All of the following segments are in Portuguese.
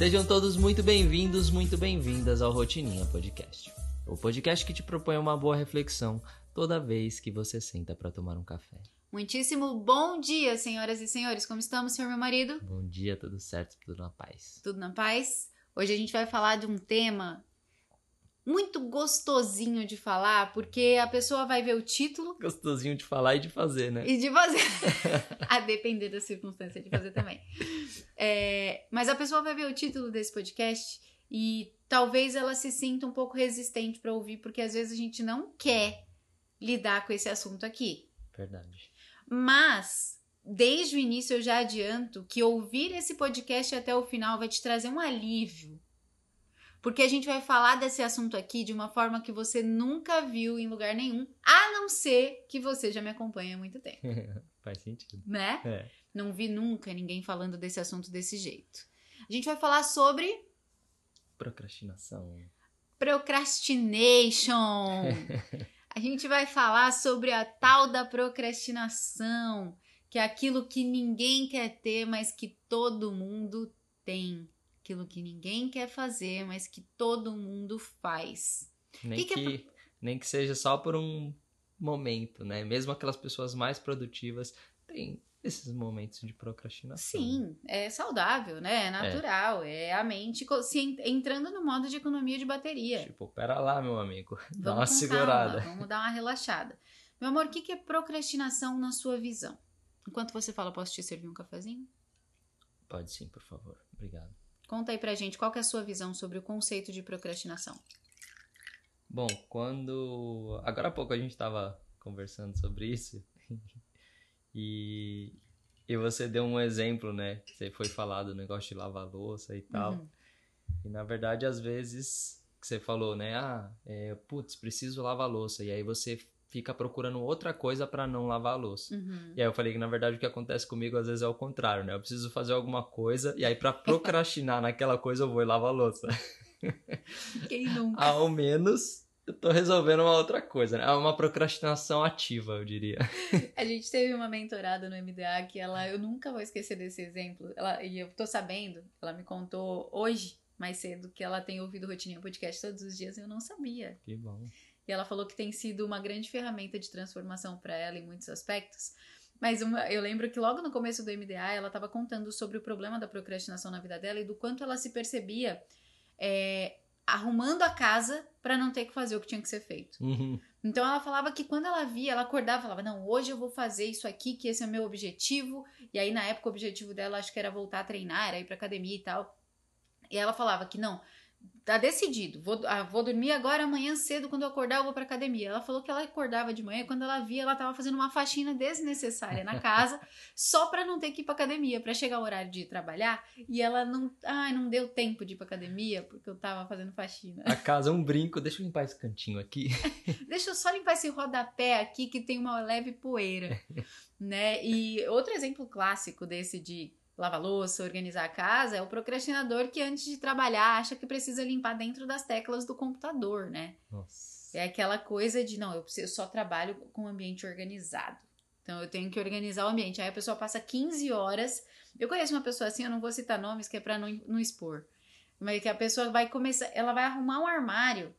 Sejam todos muito bem-vindos, muito bem-vindas ao Rotininha Podcast. O podcast que te propõe uma boa reflexão toda vez que você senta para tomar um café. Muitíssimo bom dia, senhoras e senhores. Como estamos, senhor meu marido? Bom dia, tudo certo, tudo na paz. Tudo na paz? Hoje a gente vai falar de um tema muito gostosinho de falar, porque a pessoa vai ver o título. Gostosinho de falar e de fazer, né? E de fazer. a depender da circunstância de fazer também. É, mas a pessoa vai ver o título desse podcast e talvez ela se sinta um pouco resistente para ouvir, porque às vezes a gente não quer lidar com esse assunto aqui. Verdade. Mas, desde o início, eu já adianto que ouvir esse podcast até o final vai te trazer um alívio porque a gente vai falar desse assunto aqui de uma forma que você nunca viu em lugar nenhum, a não ser que você já me acompanha há muito tempo. Faz sentido. Né? É. Não vi nunca ninguém falando desse assunto desse jeito. A gente vai falar sobre Procrastinação. procrastination. a gente vai falar sobre a tal da procrastinação, que é aquilo que ninguém quer ter, mas que todo mundo tem aquilo que ninguém quer fazer, mas que todo mundo faz. Nem Que que, que é nem que seja só por um momento, né? Mesmo aquelas pessoas mais produtivas têm esses momentos de procrastinação. Sim, é saudável, né? É natural. É, a mente se entrando no modo de economia de bateria. Tipo, pera lá, meu amigo. Dá uma Vamos segurada. calma, vamos dar uma relaxada. Meu amor, o que que é procrastinação na sua visão? Enquanto você fala, posso te servir um cafezinho? Pode sim, por favor. Obrigado. Conta aí pra gente qual que é a sua visão sobre o conceito de procrastinação. Bom, quando. Agora há pouco a gente tava conversando sobre isso. e. E você deu um exemplo, né? Você foi falar do negócio de lavar louça e tal. Uhum. E na verdade, às vezes, que você falou, né? Ah, é, putz, preciso lavar louça. E aí você fica procurando outra coisa pra não lavar a louça. Uhum. E aí eu falei que na verdade o que acontece comigo às vezes é o contrário, né? Eu preciso fazer alguma coisa e aí pra procrastinar naquela coisa eu vou e lavo a louça. Quem nunca? Ao menos eu tô resolvendo uma outra coisa, né? É uma procrastinação ativa, eu diria. A gente teve uma mentorada no MDA que ela, eu nunca vou esquecer desse exemplo. Ela, e eu tô sabendo, ela me contou hoje, mais cedo, que ela tem ouvido Rotininha Podcast todos os dias e eu não sabia. Que bom. E ela falou que tem sido uma grande ferramenta de transformação para ela em muitos aspectos. Mas uma- eu lembro que logo no começo do MDA ela estava contando sobre o problema da procrastinação na vida dela e do quanto ela se percebia é, arrumando a casa para não ter que fazer o que tinha que ser feito. Uhum. Então ela falava que quando ela via, ela acordava e falava: Não, hoje eu vou fazer isso aqui, que esse é o meu objetivo. E aí, na época, o objetivo dela acho que era voltar a treinar, era ir pra academia e tal. E ela falava que não, tá decidido, vou, ah, vou dormir agora, amanhã cedo, quando eu acordar, eu vou pra academia. Ela falou que ela acordava de manhã, quando ela via, ela tava fazendo uma faxina desnecessária na casa, só pra não ter que ir pra academia, pra chegar o horário de trabalhar. E ela não, ai, não deu tempo de ir pra academia, porque eu tava fazendo faxina. A casa é um brinco, deixa eu limpar esse cantinho aqui. Deixa eu só limpar esse rodapé aqui que tem uma leve poeira, né? E outro exemplo clássico desse de lavar louça, organizar a casa, é o procrastinador que antes de trabalhar acha que precisa limpar dentro das teclas do computador, né? Nossa. É aquela coisa de, não, eu preciso- eu só trabalho com o ambiente organizado. Então eu tenho que organizar o ambiente. Aí a pessoa passa 15 horas. Eu conheço uma pessoa assim, eu não vou citar nomes, que é pra não, não expor. Mas que a pessoa vai começar, ela vai arrumar um armário.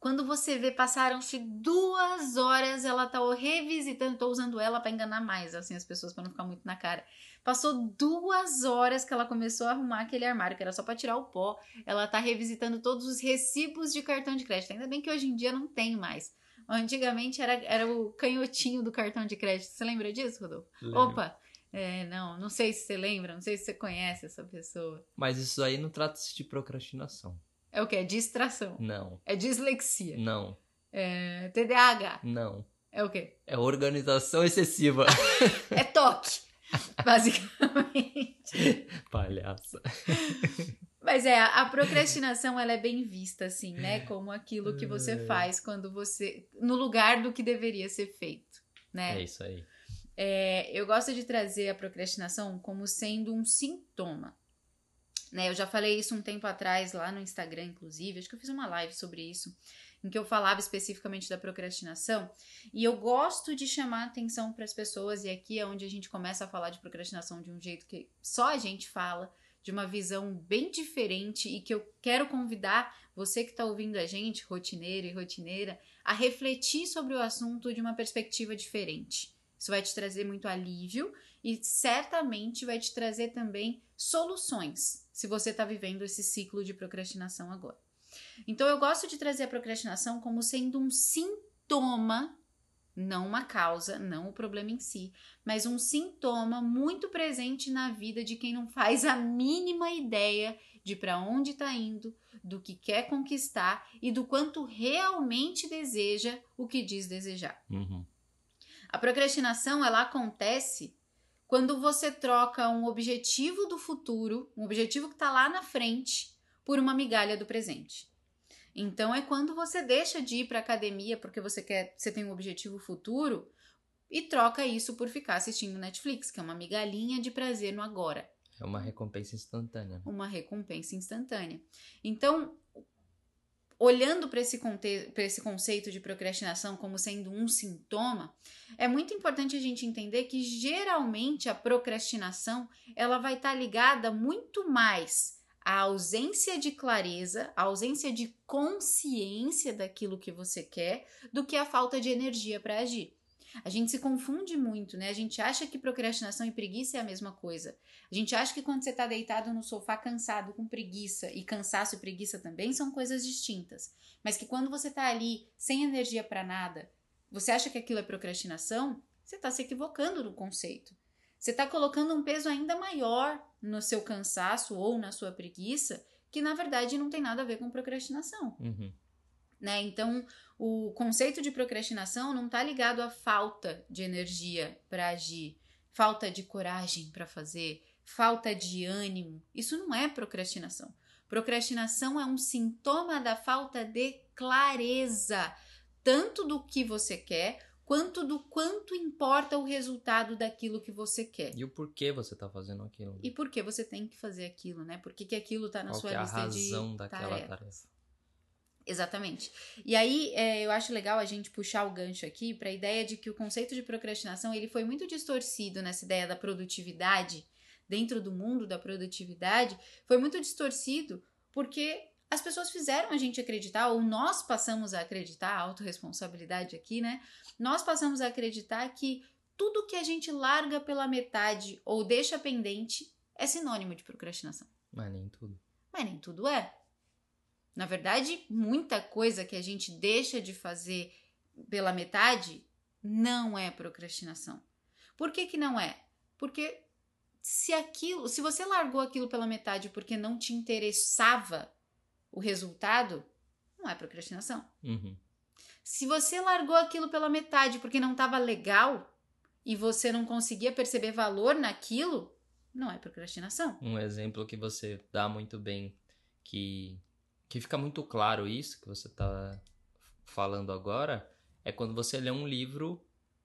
Quando você vê, passaram-se duas horas, ela tá revisitando, tô usando ela pra enganar mais, assim, as pessoas, pra não ficar muito na cara. Passou duas horas que ela começou a arrumar aquele armário, que era só pra tirar o pó. Ela tá revisitando todos os recibos de cartão de crédito. Ainda bem que hoje em dia não tem mais. Antigamente era, era o canhotinho do cartão de crédito. Você lembra disso, Rodolfo? Lembro. Opa! É, não, não sei se você lembra, não sei se você conhece essa pessoa. Mas isso aí não trata-se de procrastinação. É o que? É distração. Não, É dislexia. não, É TDAH. não. É o quê? É organização excessiva. É toque. Basicamente. Palhaça. Mas é, a procrastinação ela é bem vista, assim, né? Como aquilo que você É. faz quando você. no lugar do que deveria ser feito, né? É isso aí. É, eu gosto de trazer a procrastinação como sendo um sintoma. Né? Eu já falei isso um tempo atrás lá no Instagram, inclusive. Acho que eu fiz uma live sobre isso, em que eu falava especificamente da procrastinação. E eu gosto de chamar atenção para as pessoas, e aqui é onde a gente começa a falar de procrastinação de um jeito que só a gente fala, de uma visão bem diferente e que eu quero convidar você que está ouvindo a gente, rotineiro e rotineira, a refletir sobre o assunto de uma perspectiva diferente. Isso vai te trazer muito alívio e certamente vai te trazer também soluções se você está vivendo esse ciclo de procrastinação agora. Então, eu gosto de trazer a procrastinação como sendo um sintoma não uma causa, não o problema em si, mas um sintoma muito presente na vida de quem não faz a mínima ideia de para onde está indo, do que quer conquistar e do quanto realmente deseja o que diz desejar. Uhum. A procrastinação ela acontece quando você troca um objetivo do futuro, um objetivo que está lá na frente, por uma migalha do presente. Então é quando você deixa de ir para academia porque você quer, você tem um objetivo futuro e troca isso por ficar assistindo Netflix, que é uma migalhinha de prazer no agora. É uma recompensa instantânea. Uma recompensa instantânea. Então, olhando para esse, esse conceito de procrastinação como sendo um sintoma, é muito importante a gente entender que geralmente a procrastinação ela vai estar ligada muito mais à ausência de clareza, à ausência de consciência daquilo que você quer, do que a falta de energia para agir. A gente se confunde muito, né? A gente acha que procrastinação e preguiça é a mesma coisa. A gente acha que quando você está deitado no sofá cansado, com preguiça, e cansaço e preguiça também são coisas distintas. Mas que quando você está ali sem energia para nada, você acha que aquilo é procrastinação, você está se equivocando no conceito. Você está colocando um peso ainda maior no seu cansaço ou na sua preguiça, que na verdade não tem nada a ver com procrastinação Uhum. Né? Então, o conceito de procrastinação não está ligado à falta de energia para agir, falta de coragem para fazer, falta de ânimo. Isso não é procrastinação. Procrastinação é um sintoma da falta de clareza, tanto do que você quer, quanto do quanto importa o resultado daquilo que você quer. E o porquê você tá fazendo aquilo? E por que você tem que fazer aquilo, né? Por que, que aquilo tá na Qual sua é a lista de razão daquela tarefa? Exatamente. E aí, é, eu acho legal a gente puxar o gancho aqui para a ideia de que o conceito de procrastinação ele foi muito distorcido nessa ideia da produtividade, dentro do mundo da produtividade, foi muito distorcido porque as pessoas fizeram a gente acreditar, ou nós passamos a acreditar, a autorresponsabilidade aqui, né? Nós passamos a acreditar que tudo que a gente larga pela metade ou deixa pendente é sinônimo de procrastinação. Mas nem tudo. Mas nem tudo é. Na verdade, muita coisa que a gente deixa de fazer pela metade não é procrastinação. Por que, que não é? Porque se aquilo, se você largou aquilo pela metade porque não te interessava o resultado, não é procrastinação. Uhum. Se você largou aquilo pela metade porque não estava legal e você não conseguia perceber valor naquilo, não é procrastinação. Um exemplo que você dá muito bem, que, que fica muito claro isso que você tá falando agora, é quando você lê um livro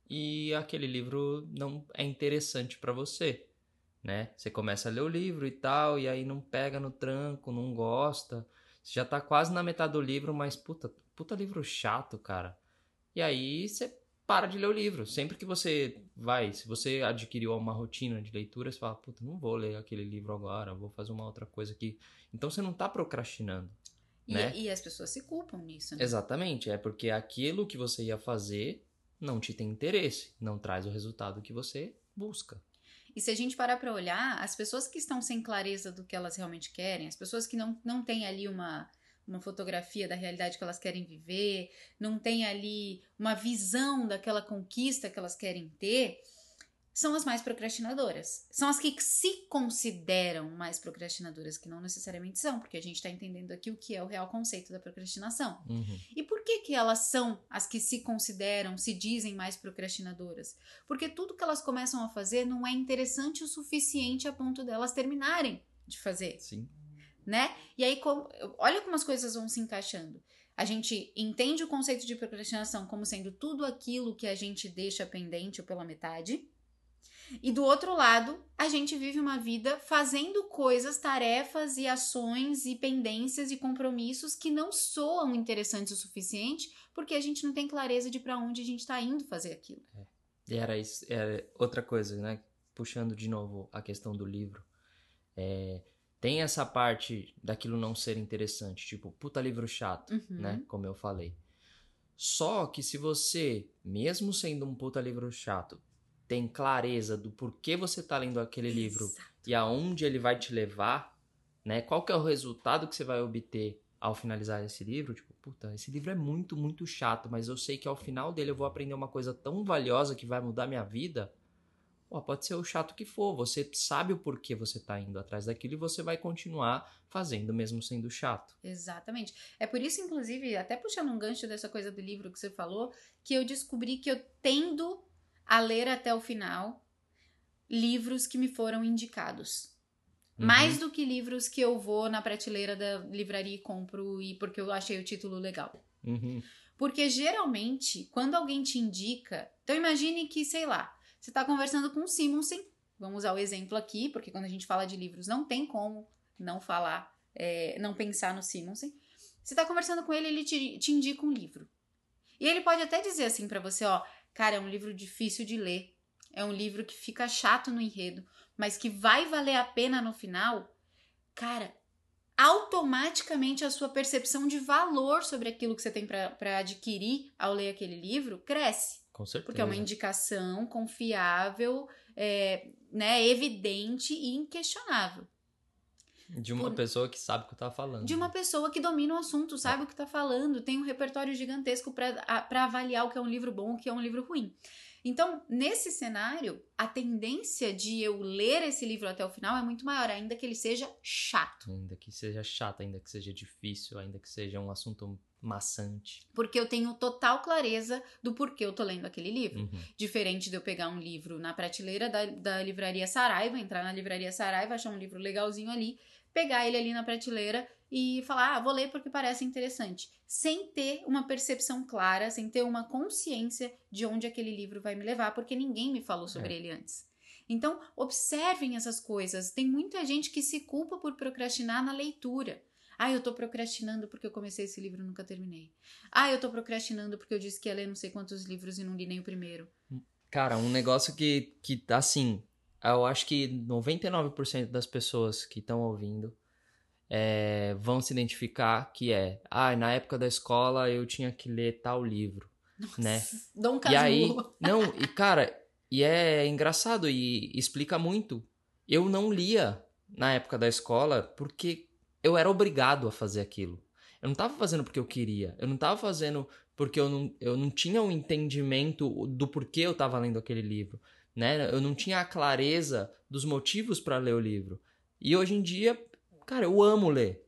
e aquele livro não é interessante pra você, né? Você começa a ler o livro e tal, e aí não pega no tranco, não gosta. Você já tá quase na metade do livro, mas puta, puta livro chato, cara. E aí você para de ler o livro. Sempre que você vai, se você adquiriu uma rotina de leitura, você fala, puta, não vou ler aquele livro agora, vou fazer uma outra coisa aqui. Então você não tá procrastinando. E, Né? e as pessoas se culpam nisso, né? Exatamente, é porque aquilo que você ia fazer não te tem interesse, não traz o resultado que você busca. E se a gente parar para olhar, as pessoas que estão sem clareza do que elas realmente querem, as pessoas que não, não têm ali uma, uma fotografia da realidade que elas querem viver, não têm ali uma visão daquela conquista que elas querem ter, são as mais procrastinadoras. São as que se consideram mais procrastinadoras, que não necessariamente são, porque a gente está entendendo aqui o que é o real conceito da procrastinação. Uhum. E por que, que elas são as que se consideram, se dizem mais procrastinadoras? Porque tudo que elas começam a fazer não é interessante o suficiente a ponto delas terminarem de fazer, Sim. né? E aí, como- olha como as coisas vão se encaixando. A gente entende o conceito de procrastinação como sendo tudo aquilo que a gente deixa pendente ou pela metade. E do outro lado, a gente vive uma vida fazendo coisas, tarefas e ações e pendências e compromissos que não soam interessantes o suficiente, porque a gente não tem clareza de para onde a gente está indo fazer aquilo. E era isso, era outra coisa, né? Puxando de novo a questão do livro. É, tem essa parte daquilo não ser interessante, tipo, puta livro chato, Uhum. né? Como eu falei. Só que se você, mesmo sendo um puta livro chato, tem clareza do porquê você tá lendo aquele livro Exato. e aonde ele vai te levar, né? Qual que é o resultado que você vai obter ao finalizar esse livro? Tipo, puta, esse livro é muito, muito chato, mas eu sei que ao final dele eu vou aprender uma coisa tão valiosa que vai mudar minha vida. Pô, pode ser o chato que for, você sabe o porquê você tá indo atrás daquilo e você vai continuar fazendo mesmo sendo chato. Exatamente. É por isso, inclusive, até puxando um gancho dessa coisa do livro que você falou, que eu descobri que eu tendo a ler até o final livros que me foram indicados. Uhum. Mais do que livros que eu vou na prateleira da livraria e compro e porque eu achei o título legal. Uhum. Porque geralmente, quando alguém te indica. Então, imagine que, sei lá, você está conversando com o Simonsen. Vamos usar o exemplo aqui, porque quando a gente fala de livros, não tem como não falar, é, não pensar no Simonsen. Você está conversando com ele, ele te, te indica um livro. E ele pode até dizer assim para você: ó, cara, é um livro difícil de ler. É um livro que fica chato no enredo, mas que vai valer a pena no final. Cara, automaticamente a sua percepção de valor sobre aquilo que você tem para adquirir ao ler aquele livro cresce. Com certeza. Porque é uma indicação confiável, é, né, evidente e inquestionável. De uma por- pessoa que sabe o que tá falando. De uma pessoa que domina o assunto, sabe o que tá falando, tem um repertório gigantesco para avaliar o que é um livro bom e o que é um livro ruim. Então, nesse cenário, a tendência de eu ler esse livro até o final é muito maior, ainda que ele seja chato. Ainda que seja chato, ainda que seja difícil, ainda que seja um assunto maçante. Porque eu tenho total clareza do porquê eu tô lendo aquele livro. Uhum. Diferente de eu pegar um livro na prateleira da, da livraria Saraiva, entrar na livraria Saraiva, achar um livro legalzinho ali, pegar ele ali na prateleira e falar, ah, vou ler porque parece interessante. Sem ter uma percepção clara, sem ter uma consciência de onde aquele livro vai me levar, porque ninguém me falou sobre É. ele antes. Então, observem essas coisas. Tem muita gente que se culpa por procrastinar na leitura. Ah, eu tô procrastinando porque eu comecei esse livro e nunca terminei. Ah, eu tô procrastinando porque eu disse que ia ler não sei quantos livros e não li nem o primeiro. Cara, um negócio que, que assim, eu acho que 99% das pessoas que estão ouvindo é, vão se identificar que é, ah, na época da escola eu tinha que ler tal livro, né? Dom E aí, Casmurro. não, e cara, e é engraçado e explica muito. Eu não lia na época da escola porque eu era obrigado a fazer aquilo. Eu não tava fazendo porque eu queria. Eu não tava fazendo porque eu não, eu não tinha um entendimento do porquê eu tava lendo aquele livro, né? Eu não tinha a clareza dos motivos para ler o livro. E hoje em dia, cara, eu amo ler.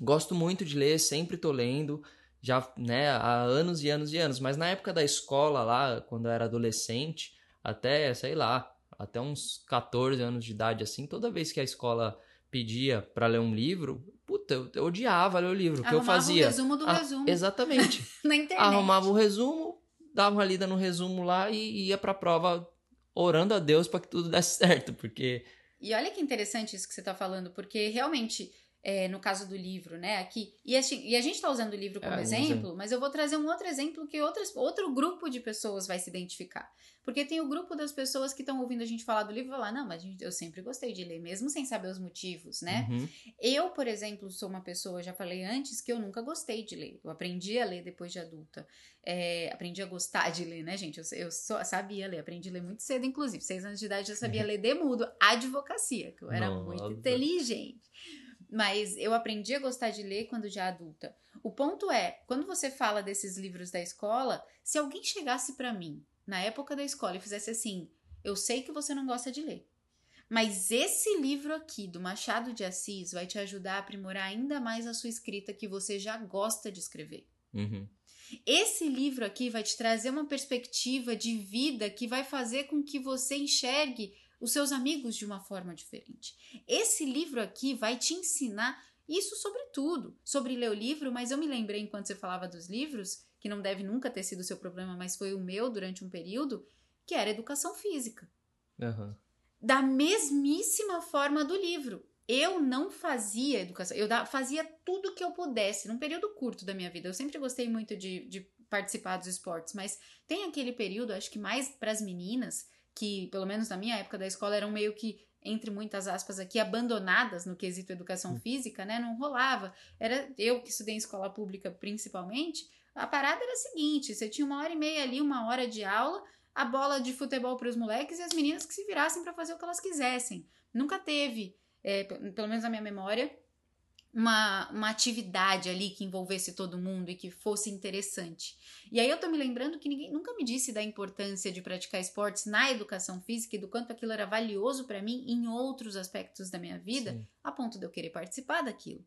Gosto muito de ler, sempre tô lendo já, né, há anos e anos e anos, mas na época da escola lá, quando eu era adolescente, até, sei lá, até uns 14 anos de idade assim, toda vez que a escola pedia pra ler um livro, puta, eu, eu odiava ler o livro, que eu fazia? o resumo do Ah, resumo Exatamente. na internet. Arrumava o resumo, dava uma lida no resumo lá e ia pra prova orando a Deus pra que tudo desse certo, porque E olha que interessante isso que você tá falando, porque realmente, é, no caso do livro, né, aqui, e a, gen- e a gente tá usando o livro como É, exemplo, mas eu vou trazer um outro exemplo que outras, outro grupo de pessoas vai se identificar. Porque tem o grupo das pessoas que estão ouvindo a gente falar do livro e falar, não, mas eu sempre gostei de ler, mesmo sem saber os motivos, né? uhum, Eu, por exemplo, sou uma pessoa, já falei antes, que eu nunca gostei de ler. Eu aprendi a ler depois de adulta. É, aprendi a gostar de ler, né, gente? Eu, eu só sabia ler, aprendi a ler muito cedo, inclusive. Seis anos de idade eu já sabia ler de mudo, advocacia, que eu era muito inteligente. Mas eu aprendi a gostar de ler quando já adulta. O ponto é, quando você fala desses livros da escola, se alguém chegasse pra mim na época da escola e fizesse assim: Eu sei que você não gosta de ler. Mas esse livro aqui do Machado de Assis vai te ajudar a aprimorar ainda mais a sua escrita que você já gosta de escrever. uhum. Esse livro aqui vai te trazer uma perspectiva de vida que vai fazer com que você enxergue os seus amigos de uma forma diferente. Esse livro aqui vai te ensinar isso sobre tudo, sobre ler o livro, mas eu me lembrei enquanto você falava dos livros, que não deve nunca ter sido o seu problema, mas foi o meu durante um período, que era educação física Aham. da mesmíssima forma do livro. Eu não fazia educação, eu fazia tudo que eu pudesse, num período curto da minha vida. Eu sempre gostei muito de, de participar dos esportes, mas tem aquele período, acho que mais para as meninas, que pelo menos na minha época da escola eram meio que entre muitas aspas aqui, abandonadas no quesito educação Hum. física, né? Não rolava. Era eu que estudei em escola pública principalmente. A parada era a seguinte: você tinha uma hora e meia ali, uma hora de aula, a bola de futebol para os moleques e as meninas que se virassem para fazer o que elas quisessem. Nunca teve, é, pelo menos na minha memória, uma, uma atividade ali que envolvesse todo mundo e que fosse interessante. E aí eu tô me lembrando que ninguém nunca me disse da importância de praticar esportes na educação física e do quanto aquilo era valioso para mim em outros aspectos da minha vida, Sim. a ponto de eu querer participar daquilo.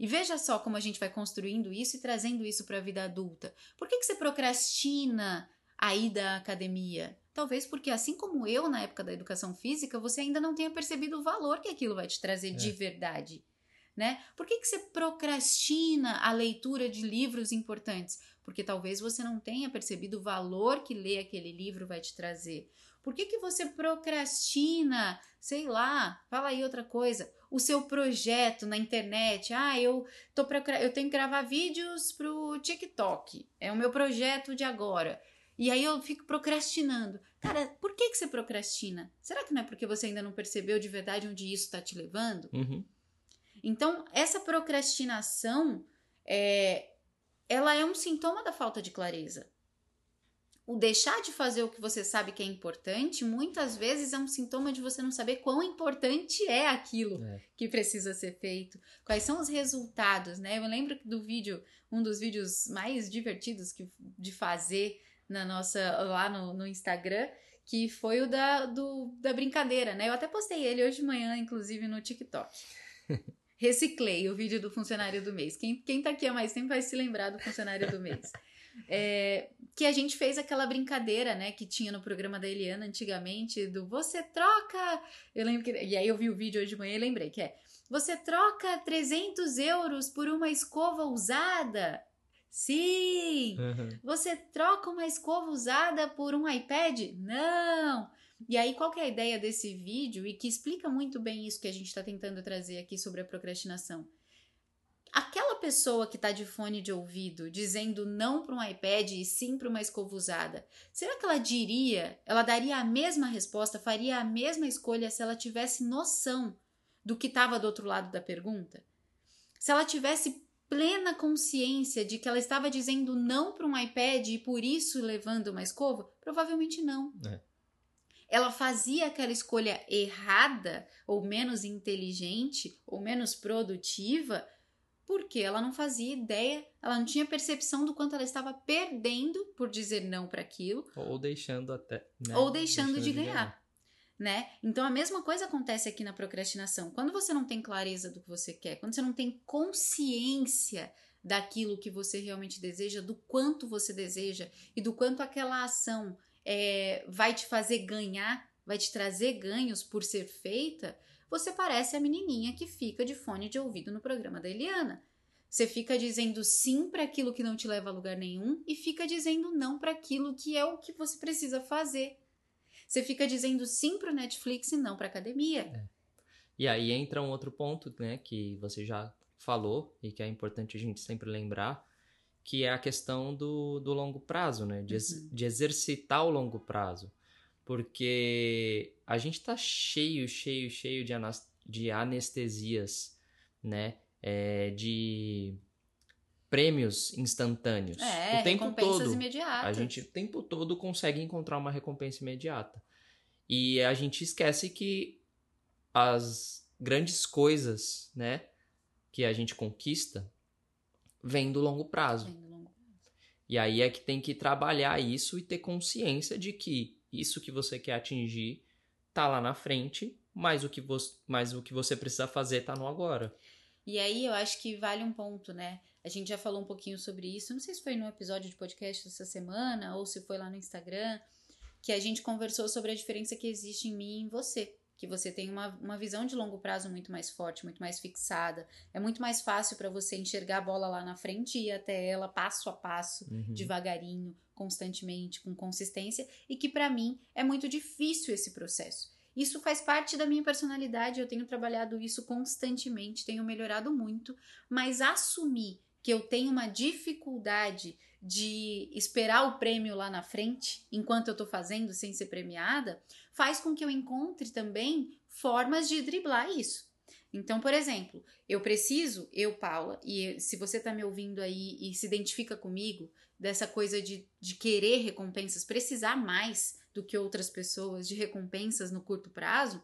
E veja só como a gente vai construindo isso e trazendo isso para a vida adulta. Por que, que você procrastina a ida à academia? Talvez porque, assim como eu na época da educação física, você ainda não tenha percebido o valor que aquilo vai te trazer de É. verdade. Né? Por que, que você procrastina a leitura de livros importantes? Porque talvez você não tenha percebido o valor que ler aquele livro vai te trazer. Por que, que você procrastina, sei lá, fala aí outra coisa, o seu projeto na internet? Ah, eu, tô procra- eu tenho que gravar vídeos pro TikTok, é o meu projeto de agora. E aí eu fico procrastinando. Cara, por que, que você procrastina? Será que não é porque você ainda não percebeu de verdade onde isso está te levando? Uhum. Então, essa procrastinação, é, ela é um sintoma da falta de clareza. O deixar de fazer o que você sabe que é importante, muitas vezes é um sintoma de você não saber quão importante é aquilo É. que precisa ser feito, quais são os resultados, né? Eu lembro do vídeo, um dos vídeos mais divertidos que, de fazer na nossa lá no, no Instagram, que foi o da, do, da brincadeira, né? Eu até postei ele hoje de manhã, inclusive, no TikTok. Reciclei o vídeo do funcionário do mês. Quem, quem tá aqui há mais tempo vai se lembrar do funcionário do mês. É, que a gente fez aquela brincadeira, né, que tinha no programa da Eliana antigamente, do você troca. Eu lembro que. E aí eu vi o vídeo hoje de manhã e lembrei que é. Você troca 300 euros por uma escova usada? Sim! Uhum. Você troca uma escova usada por um iPad? Não! E aí, qual que é a ideia desse vídeo e que explica muito bem isso que a gente está tentando trazer aqui sobre a procrastinação? Aquela pessoa que está de fone de ouvido dizendo não para um iPad e sim para uma escova usada, será que ela diria, ela daria a mesma resposta, faria a mesma escolha se ela tivesse noção do que estava do outro lado da pergunta? Se ela tivesse plena consciência de que ela estava dizendo não para um iPad e por isso levando uma escova? Provavelmente não. É. Ela fazia aquela escolha errada, ou menos inteligente, ou menos produtiva, porque ela não fazia ideia, ela não tinha percepção do quanto ela estava perdendo por dizer não para aquilo, Ou deixando até. né? ou deixando, de ganhar. Né? Então a mesma coisa acontece aqui na procrastinação. Quando você não tem clareza do que você quer, quando você não tem consciência daquilo que você realmente deseja, do quanto você deseja e do quanto aquela ação é, vai te fazer ganhar, vai te trazer ganhos por ser feita, você parece a menininha que fica de fone de ouvido no programa da Eliana. Você fica dizendo sim para aquilo que não te leva a lugar nenhum e fica dizendo não para aquilo que é o que você precisa fazer. Você fica dizendo sim para o Netflix e não para academia. E aí entra um outro ponto, né, que você já falou e que é importante a gente sempre lembrar, que é a questão do, do longo prazo, né, de, Uhum. de exercitar o longo prazo. Porque a gente tá cheio, cheio, cheio de, de anestesias, né, é, de prêmios instantâneos. É, o tempo recompensas todo. imediatas. A gente o tempo todo consegue encontrar uma recompensa imediata. E a gente esquece que as grandes coisas, né, que a gente conquista, vêm do longo prazo. Vem do longo prazo. E aí é que tem que trabalhar isso e ter consciência de que isso que você quer atingir tá lá na frente, mas o que você, mas o que você precisa fazer tá no agora. E aí eu acho que vale um ponto, né? A gente já falou um pouquinho sobre isso. Não sei se foi no episódio de podcast essa semana ou se foi lá no Instagram, que a gente conversou sobre a diferença que existe em mim e em você. Que você tem uma, uma visão de longo prazo muito mais forte, muito mais fixada. É muito mais fácil para você enxergar a bola lá na frente e ir até ela passo a passo, Uhum. devagarinho, constantemente, com consistência, e que para mim é muito difícil esse processo. Isso faz parte da minha personalidade, eu tenho trabalhado isso constantemente, tenho melhorado muito, mas assumir que eu tenho uma dificuldade de esperar o prêmio lá na frente, enquanto eu tô fazendo sem ser premiada, faz com que eu encontre também formas de driblar isso. Então, por exemplo, eu preciso, eu, Paula, e se você tá me ouvindo aí e se identifica comigo, dessa coisa de, de querer recompensas, precisar mais do que outras pessoas de recompensas no curto prazo,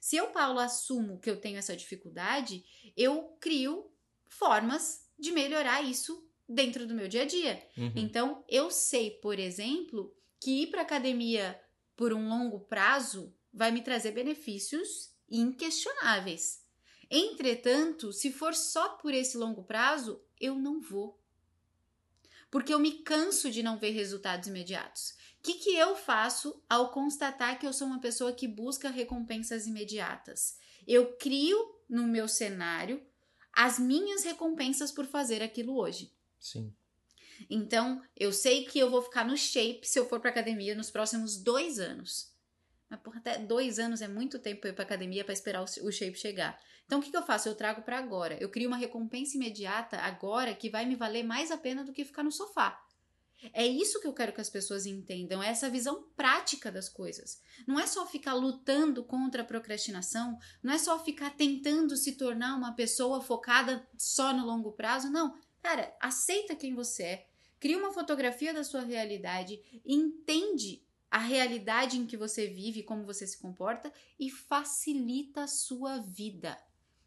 se eu, Paula, assumo que eu tenho essa dificuldade, eu crio formas de melhorar isso dentro do meu dia a dia. Uhum. Então, eu sei, por exemplo, que ir para academia por um longo prazo vai me trazer benefícios inquestionáveis. Entretanto, se for só por esse longo prazo, eu não vou. Porque eu me canso de não ver resultados imediatos. O que, que eu faço ao constatar que eu sou uma pessoa que busca recompensas imediatas? Eu crio no meu cenário as minhas recompensas por fazer aquilo hoje. Sim. Então, eu sei que eu vou ficar no shape se eu for pra academia nos próximos dois anos. Mas, porra, até dois anos é muito tempo pra ir pra academia para esperar o, shape chegar. Então, o que, que eu faço? Eu trago para agora. Eu crio uma recompensa imediata agora que vai me valer mais a pena do que ficar no sofá. É isso que eu quero que as pessoas entendam, é essa visão prática das coisas. Não é só ficar lutando contra a procrastinação, não é só ficar tentando se tornar uma pessoa focada só no longo prazo, não. Cara, aceita quem você é, cria uma fotografia da sua realidade, entende a realidade em que você vive, como você se comporta e facilita a sua vida.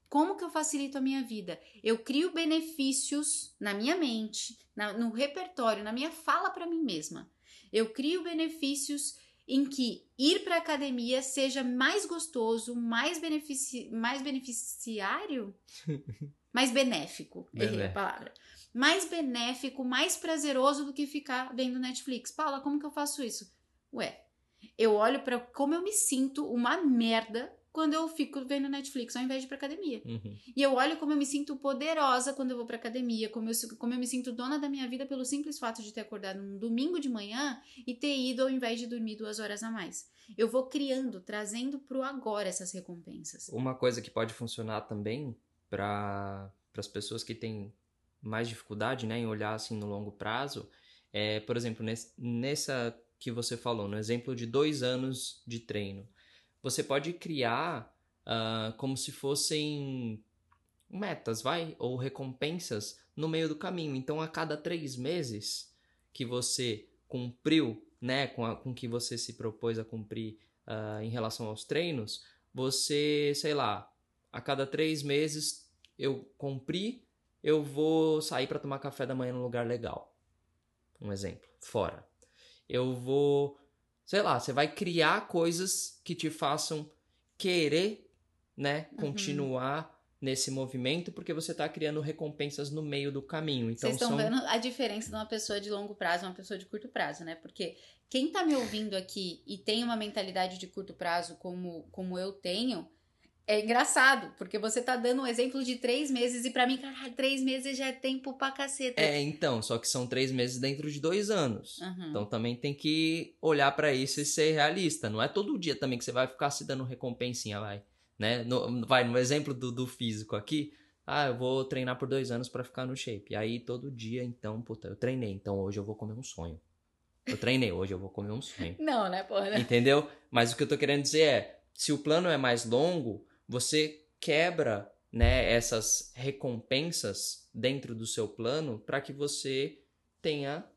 Como que eu facilito a minha vida? Eu crio benefícios na minha mente, na, no repertório, na minha fala para mim mesma. Eu crio benefícios em que ir para academia seja mais gostoso, mais, benefici mais beneficiário, mais benéfico, errei a palavra. Mais benéfico, mais prazeroso do que ficar vendo Netflix. Paula, como que eu faço isso? Ué, eu olho para como eu me sinto uma merda quando eu fico vendo Netflix ao invés de ir pra academia. Uhum. E eu olho como eu me sinto poderosa quando eu vou pra academia, como eu, como eu me sinto dona da minha vida pelo simples fato de ter acordado num domingo de manhã e ter ido ao invés de dormir duas horas a mais. Eu vou criando, trazendo pro agora essas recompensas. Uma coisa que pode funcionar também para as pessoas que têm mais dificuldade né, em olhar assim no longo prazo é, por exemplo, nesse, nessa que você falou, no exemplo de dois anos de treino você pode criar uh, como se fossem metas, vai? Ou recompensas no meio do caminho. Então, a cada três meses que você cumpriu, né, com, a, com que você se propôs a cumprir uh, em relação aos treinos, você, sei lá, a cada três meses eu cumpri, eu vou sair para tomar café da manhã num lugar legal. Um exemplo, fora. Eu vou sei lá, você vai criar coisas que te façam querer, né, uhum. continuar nesse movimento, porque você está criando recompensas no meio do caminho. Então, Vocês estão são... vendo a diferença de uma pessoa de longo prazo e uma pessoa de curto prazo, né? Porque quem está me ouvindo aqui e tem uma mentalidade de curto prazo como, como eu tenho, é engraçado, porque você tá dando um exemplo de três meses e para mim, caralho, três meses já é tempo pra caceta. É, então, só que são três meses dentro de dois anos. Uhum. Então também tem que olhar para isso e ser realista. Não é todo dia também que você vai ficar se dando recompensinha, vai. Né? No, vai, no exemplo do, do físico aqui, ah, eu vou treinar por dois anos para ficar no shape. Aí todo dia, então, puta, eu treinei, então hoje eu vou comer um sonho. Eu treinei, hoje eu vou comer um sonho. Não, né, porra? Entendeu? Mas o que eu tô querendo dizer é, se o plano é mais longo, você quebra né, essas recompensas dentro do seu plano para que você tenha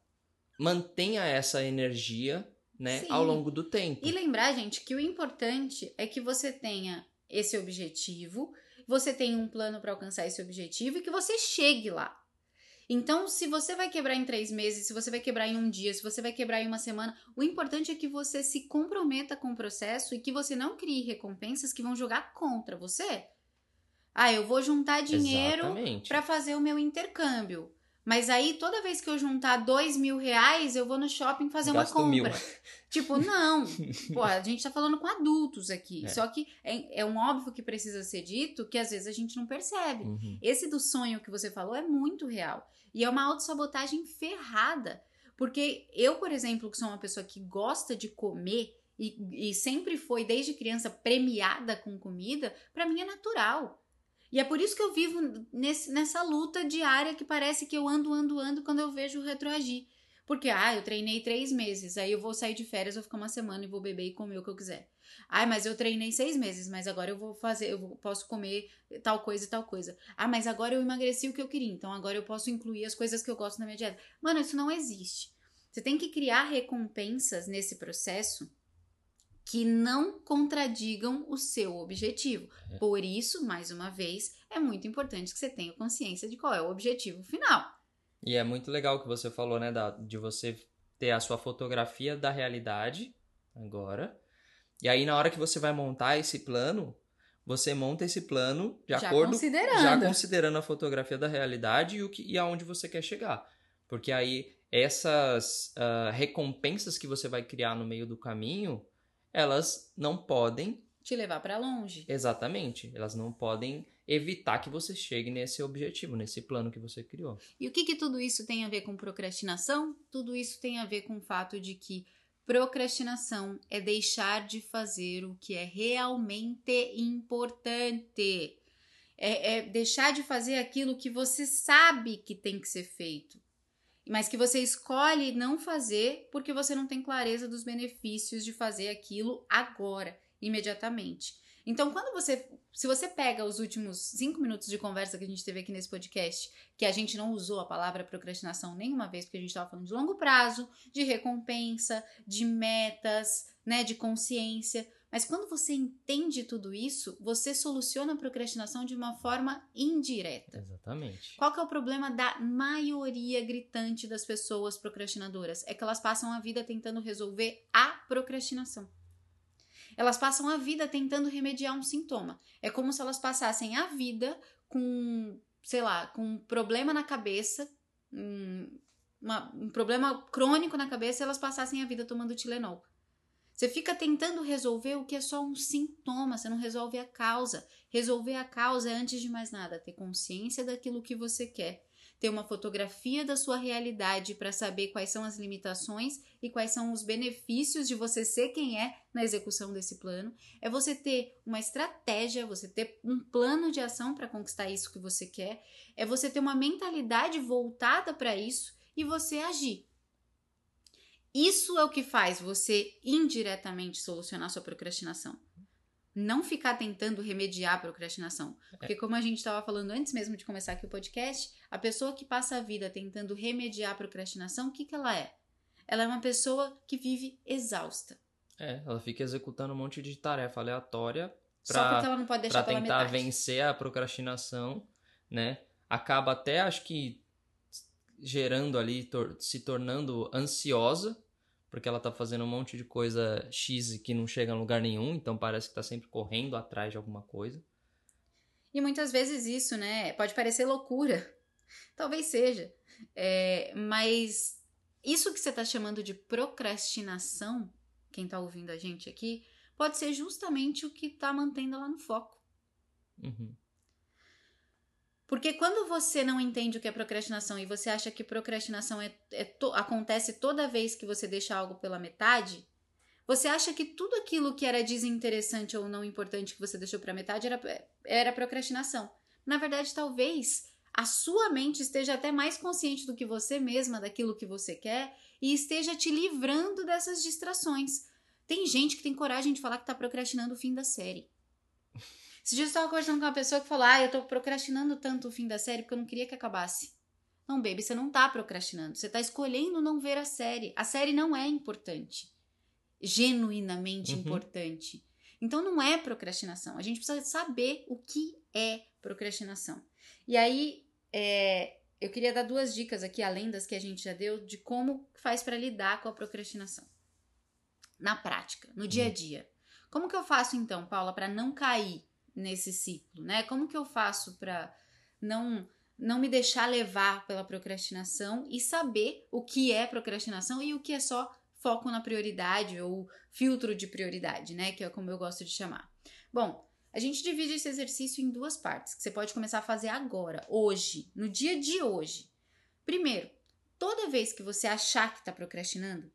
mantenha essa energia né, ao longo do tempo. E lembrar, gente, que o importante é que você tenha esse objetivo, você tenha um plano para alcançar esse objetivo e que você chegue lá. Então, se você vai quebrar em três meses, se você vai quebrar em um dia, se você vai quebrar em uma semana, o importante é que você se comprometa com o processo e que você não crie recompensas que vão jogar contra você. Ah, eu vou juntar dinheiro para fazer o meu intercâmbio. Mas aí, toda vez que eu juntar dois mil reais, eu vou no shopping fazer Gasto uma compra. Mil. Tipo, não. Pô, a gente tá falando com adultos aqui. É. Só que é, é, um óbvio que precisa ser dito que às vezes a gente não percebe. Uhum. Esse do sonho que você falou é muito real. E é uma autossabotagem ferrada. Porque eu, por exemplo, que sou uma pessoa que gosta de comer e, e sempre foi, desde criança, premiada com comida, para mim é natural. E é por isso que eu vivo nesse, nessa luta diária que parece que eu ando, ando, ando quando eu vejo o retroagir. Porque, ah, eu treinei três meses, aí eu vou sair de férias, vou ficar uma semana e vou beber e comer o que eu quiser. Ah, mas eu treinei seis meses, mas agora eu vou fazer, eu posso comer tal coisa e tal coisa. Ah, mas agora eu emagreci o que eu queria, então agora eu posso incluir as coisas que eu gosto na minha dieta. Mano, isso não existe. Você tem que criar recompensas nesse processo que não contradigam o seu objetivo. É. Por isso, mais uma vez, é muito importante que você tenha consciência de qual é o objetivo final. E é muito legal que você falou, né, da, de você ter a sua fotografia da realidade agora. E aí, na hora que você vai montar esse plano, você monta esse plano de já acordo considerando. já considerando a fotografia da realidade e o que e aonde você quer chegar. Porque aí essas uh, recompensas que você vai criar no meio do caminho, elas não podem te levar para longe. Exatamente. Elas não podem evitar que você chegue nesse objetivo, nesse plano que você criou. E o que, que tudo isso tem a ver com procrastinação? Tudo isso tem a ver com o fato de que procrastinação é deixar de fazer o que é realmente importante. É, é deixar de fazer aquilo que você sabe que tem que ser feito mas que você escolhe não fazer porque você não tem clareza dos benefícios de fazer aquilo agora, imediatamente. Então, quando você, se você pega os últimos cinco minutos de conversa que a gente teve aqui nesse podcast, que a gente não usou a palavra procrastinação nenhuma vez, porque a gente estava falando de longo prazo, de recompensa, de metas, né, de consciência. Mas quando você entende tudo isso, você soluciona a procrastinação de uma forma indireta. Exatamente. Qual que é o problema da maioria gritante das pessoas procrastinadoras? É que elas passam a vida tentando resolver a procrastinação. Elas passam a vida tentando remediar um sintoma. É como se elas passassem a vida com, sei lá, com um problema na cabeça, um, uma, um problema crônico na cabeça, e elas passassem a vida tomando Tilenol. Você fica tentando resolver o que é só um sintoma, você não resolve a causa. Resolver a causa é, antes de mais nada, ter consciência daquilo que você quer, ter uma fotografia da sua realidade para saber quais são as limitações e quais são os benefícios de você ser quem é na execução desse plano. É você ter uma estratégia, você ter um plano de ação para conquistar isso que você quer. É você ter uma mentalidade voltada para isso e você agir. Isso é o que faz você indiretamente solucionar sua procrastinação. Não ficar tentando remediar a procrastinação. Porque, como a gente estava falando antes mesmo de começar aqui o podcast, a pessoa que passa a vida tentando remediar a procrastinação, o que, que ela é? Ela é uma pessoa que vive exausta. É, ela fica executando um monte de tarefa aleatória pra, Só porque ela não pode deixar pra tentar vencer a procrastinação, né? Acaba até, acho que, gerando ali, tor se tornando ansiosa, porque ela tá fazendo um monte de coisa X que não chega a lugar nenhum, então parece que tá sempre correndo atrás de alguma coisa. E muitas vezes isso, né, pode parecer loucura. Talvez seja. É, mas isso que você tá chamando de procrastinação, quem tá ouvindo a gente aqui, pode ser justamente o que tá mantendo ela no foco. Uhum. Porque quando você não entende o que é procrastinação e você acha que procrastinação é, é to, acontece toda vez que você deixa algo pela metade, você acha que tudo aquilo que era desinteressante ou não importante que você deixou para metade era, era procrastinação. Na verdade, talvez a sua mente esteja até mais consciente do que você mesma daquilo que você quer e esteja te livrando dessas distrações. Tem gente que tem coragem de falar que está procrastinando o fim da série. Esse dia eu estava conversando com uma pessoa que falou: Ah, eu tô procrastinando tanto o fim da série porque eu não queria que acabasse. Não, baby, você não tá procrastinando. Você tá escolhendo não ver a série. A série não é importante. Genuinamente uhum. importante. Então não é procrastinação. A gente precisa saber o que é procrastinação. E aí, é, eu queria dar duas dicas aqui, além das que a gente já deu, de como faz para lidar com a procrastinação. Na prática, no dia a uhum. dia. Como que eu faço então, Paula, para não cair nesse ciclo, né? Como que eu faço para não não me deixar levar pela procrastinação e saber o que é procrastinação e o que é só foco na prioridade ou filtro de prioridade, né? Que é como eu gosto de chamar. Bom, a gente divide esse exercício em duas partes, que você pode começar a fazer agora, hoje, no dia de hoje. Primeiro, toda vez que você achar que está procrastinando,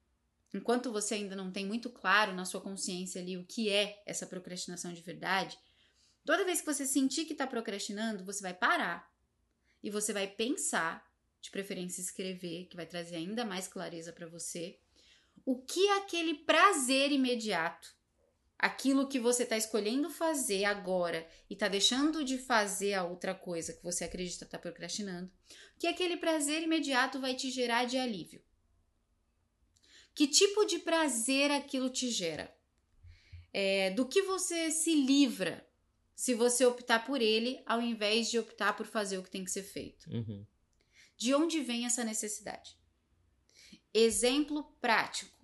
enquanto você ainda não tem muito claro na sua consciência ali o que é essa procrastinação de verdade, Toda vez que você sentir que está procrastinando, você vai parar e você vai pensar de preferência escrever, que vai trazer ainda mais clareza para você. O que é aquele prazer imediato? Aquilo que você está escolhendo fazer agora e está deixando de fazer a outra coisa que você acredita tá procrastinando. Que aquele prazer imediato vai te gerar de alívio? Que tipo de prazer aquilo te gera? É, do que você se livra se você optar por ele ao invés de optar por fazer o que tem que ser feito? Uhum. De onde vem essa necessidade? Exemplo prático.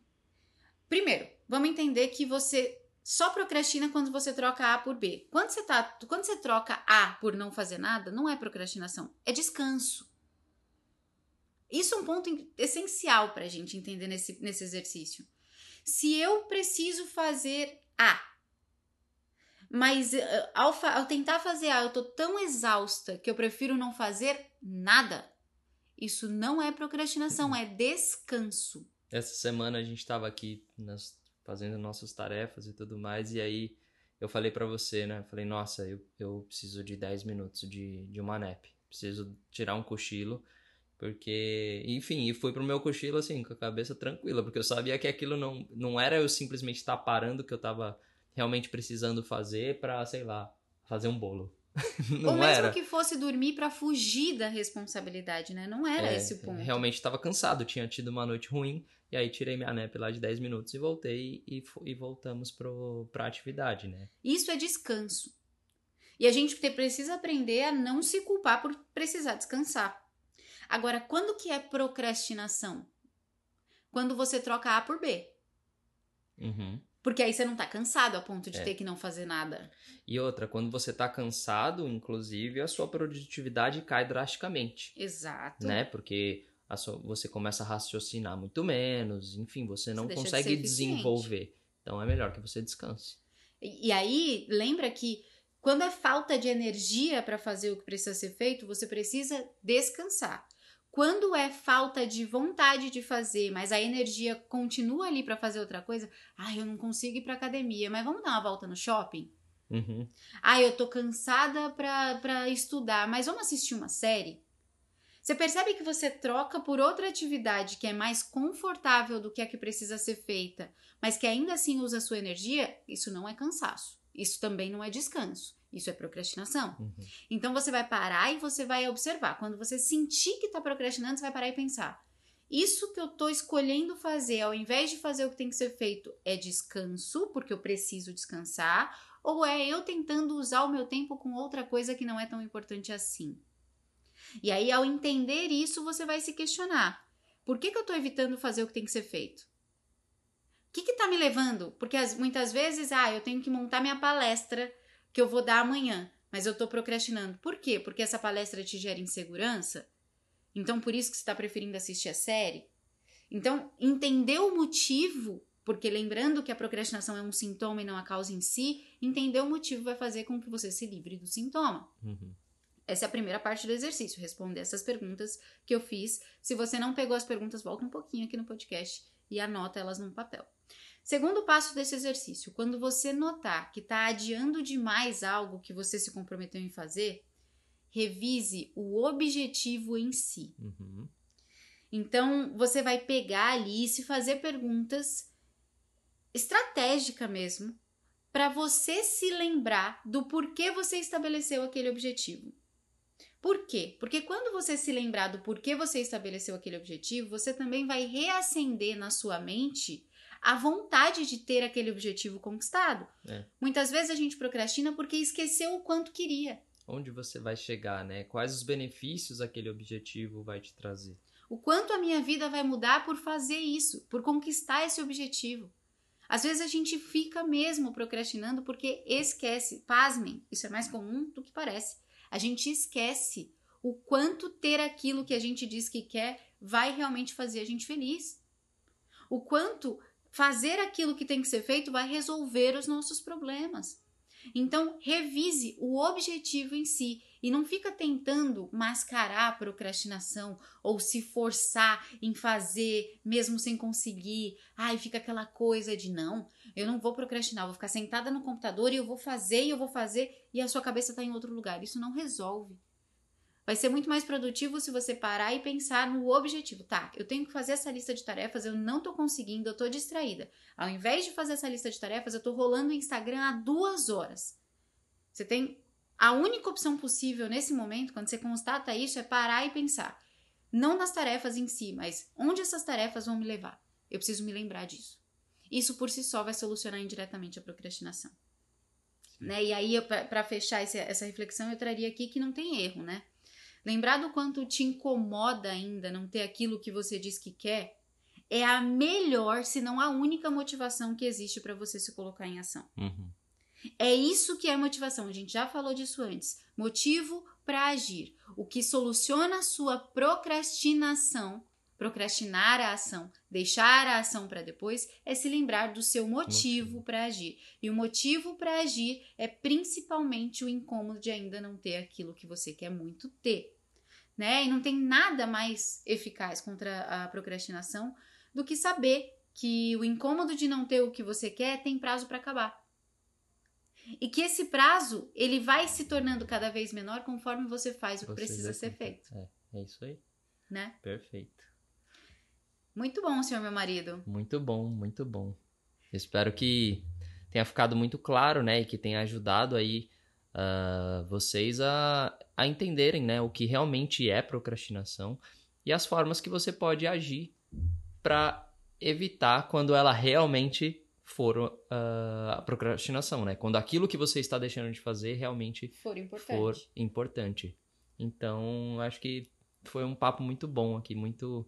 Primeiro, vamos entender que você só procrastina quando você troca A por B. Quando você, tá, quando você troca A por não fazer nada, não é procrastinação, é descanso. Isso é um ponto essencial para a gente entender nesse, nesse exercício. Se eu preciso fazer A, mas uh, ao, ao tentar fazer A, eu tô tão exausta que eu prefiro não fazer nada, isso não é procrastinação, uhum. é descanso. Essa semana a gente estava aqui nas, fazendo nossas tarefas e tudo mais, e aí eu falei para você, né? Falei, nossa, eu, eu preciso de 10 minutos de, de uma nap. Preciso tirar um cochilo, porque, enfim, e fui pro meu cochilo assim, com a cabeça tranquila, porque eu sabia que aquilo não, não era eu simplesmente estar tá parando que eu tava realmente precisando fazer para, sei lá, fazer um bolo. não Ou mesmo era. que fosse dormir para fugir da responsabilidade, né? Não era é, esse o ponto. Realmente estava cansado, tinha tido uma noite ruim, e aí tirei minha nap lá de 10 minutos e voltei e, e voltamos pro, pra atividade, né? Isso é descanso. E a gente precisa aprender a não se culpar por precisar descansar. Agora, quando que é procrastinação? Quando você troca A por B. Uhum. Porque aí você não tá cansado a ponto de é. ter que não fazer nada. E outra, quando você tá cansado, inclusive, a sua produtividade cai drasticamente. Exato. Né? Porque sua, você começa a raciocinar muito menos, enfim, você não você consegue de desenvolver. Então é melhor que você descanse. E, e aí, lembra que quando é falta de energia para fazer o que precisa ser feito, você precisa descansar. Quando é falta de vontade de fazer, mas a energia continua ali para fazer outra coisa, ah, eu não consigo ir para academia, mas vamos dar uma volta no shopping? Uhum. Ah, eu tô cansada para estudar, mas vamos assistir uma série? Você percebe que você troca por outra atividade que é mais confortável do que a que precisa ser feita, mas que ainda assim usa a sua energia? Isso não é cansaço. Isso também não é descanso. Isso é procrastinação. Uhum. Então você vai parar e você vai observar. Quando você sentir que está procrastinando, você vai parar e pensar: isso que eu estou escolhendo fazer, ao invés de fazer o que tem que ser feito, é descanso, porque eu preciso descansar, ou é eu tentando usar o meu tempo com outra coisa que não é tão importante assim? E aí, ao entender isso, você vai se questionar: por que, que eu estou evitando fazer o que tem que ser feito? O que está me levando? Porque as, muitas vezes, ah, eu tenho que montar minha palestra que eu vou dar amanhã, mas eu tô procrastinando. Por quê? Porque essa palestra te gera insegurança? Então por isso que você está preferindo assistir a série? Então, entender o motivo, porque lembrando que a procrastinação é um sintoma e não a causa em si, entender o motivo vai fazer com que você se livre do sintoma. Uhum. Essa é a primeira parte do exercício, responder essas perguntas que eu fiz. Se você não pegou as perguntas, volta um pouquinho aqui no podcast e anota elas num papel. Segundo passo desse exercício, quando você notar que está adiando demais algo que você se comprometeu em fazer, revise o objetivo em si. Uhum. Então, você vai pegar ali e se fazer perguntas estratégica mesmo, para você se lembrar do porquê você estabeleceu aquele objetivo. Por quê? Porque quando você se lembrar do porquê você estabeleceu aquele objetivo, você também vai reacender na sua mente a vontade de ter aquele objetivo conquistado. É. Muitas vezes a gente procrastina porque esqueceu o quanto queria. Onde você vai chegar, né? Quais os benefícios aquele objetivo vai te trazer? O quanto a minha vida vai mudar por fazer isso, por conquistar esse objetivo. Às vezes a gente fica mesmo procrastinando porque esquece. Pasmem, isso é mais comum do que parece. A gente esquece o quanto ter aquilo que a gente diz que quer vai realmente fazer a gente feliz. O quanto fazer aquilo que tem que ser feito vai resolver os nossos problemas. Então, revise o objetivo em si e não fica tentando mascarar a procrastinação ou se forçar em fazer mesmo sem conseguir. Ai, fica aquela coisa de não, eu não vou procrastinar, vou ficar sentada no computador e eu vou fazer e eu vou fazer e a sua cabeça está em outro lugar. Isso não resolve. Vai ser muito mais produtivo se você parar e pensar no objetivo. Tá, eu tenho que fazer essa lista de tarefas, eu não tô conseguindo, eu tô distraída. Ao invés de fazer essa lista de tarefas, eu tô rolando o Instagram há duas horas. Você tem. A única opção possível nesse momento, quando você constata isso, é parar e pensar. Não nas tarefas em si, mas onde essas tarefas vão me levar. Eu preciso me lembrar disso. Isso por si só vai solucionar indiretamente a procrastinação. Né? E aí, para fechar essa, essa reflexão, eu traria aqui que não tem erro, né? Lembrar do quanto te incomoda ainda não ter aquilo que você diz que quer é a melhor, se não a única motivação que existe para você se colocar em ação. Uhum. É isso que é motivação. A gente já falou disso antes. Motivo para agir. O que soluciona a sua procrastinação, procrastinar a ação, deixar a ação para depois, é se lembrar do seu motivo para agir. E o motivo para agir é principalmente o incômodo de ainda não ter aquilo que você quer muito ter. Né? E não tem nada mais eficaz contra a procrastinação do que saber que o incômodo de não ter o que você quer tem prazo para acabar. E que esse prazo, ele vai se tornando cada vez menor conforme você faz o que precisa ser feito. É, é isso aí. Né? Perfeito. Muito bom, senhor meu marido. Muito bom, muito bom. Espero que tenha ficado muito claro, né? E que tenha ajudado aí uh, vocês a, a entenderem, né? O que realmente é procrastinação e as formas que você pode agir para evitar quando ela realmente for uh, a procrastinação, né? Quando aquilo que você está deixando de fazer realmente for importante. For importante. Então, acho que foi um papo muito bom aqui, muito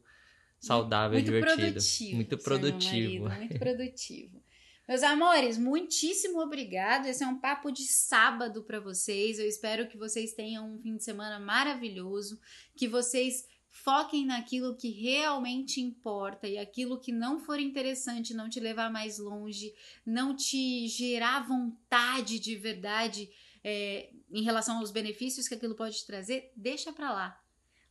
saudável, muito divertido. Produtivo, muito produtivo. Marido, muito produtivo. Meus amores, muitíssimo obrigado. Esse é um papo de sábado para vocês. Eu espero que vocês tenham um fim de semana maravilhoso, que vocês Foquem naquilo que realmente importa e aquilo que não for interessante, não te levar mais longe, não te gerar vontade de verdade é, em relação aos benefícios que aquilo pode te trazer, deixa pra lá.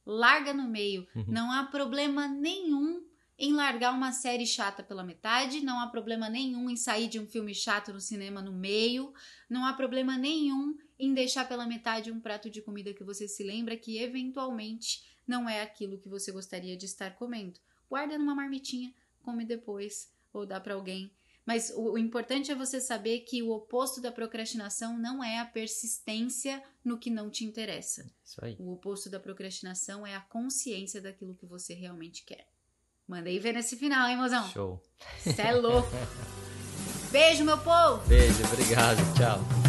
Larga no meio. Uhum. Não há problema nenhum em largar uma série chata pela metade, não há problema nenhum em sair de um filme chato no cinema no meio, não há problema nenhum em deixar pela metade um prato de comida que você se lembra que eventualmente não é aquilo que você gostaria de estar comendo. Guarda numa marmitinha, come depois ou dá para alguém. Mas o, o, importante é você saber que o oposto da procrastinação não é a persistência no que não te interessa. Isso aí. O oposto da procrastinação é a consciência daquilo que você realmente quer. Mandei ver nesse final, hein, mozão? Show. Cê é louco. Beijo, meu povo. Beijo, obrigado. Tchau.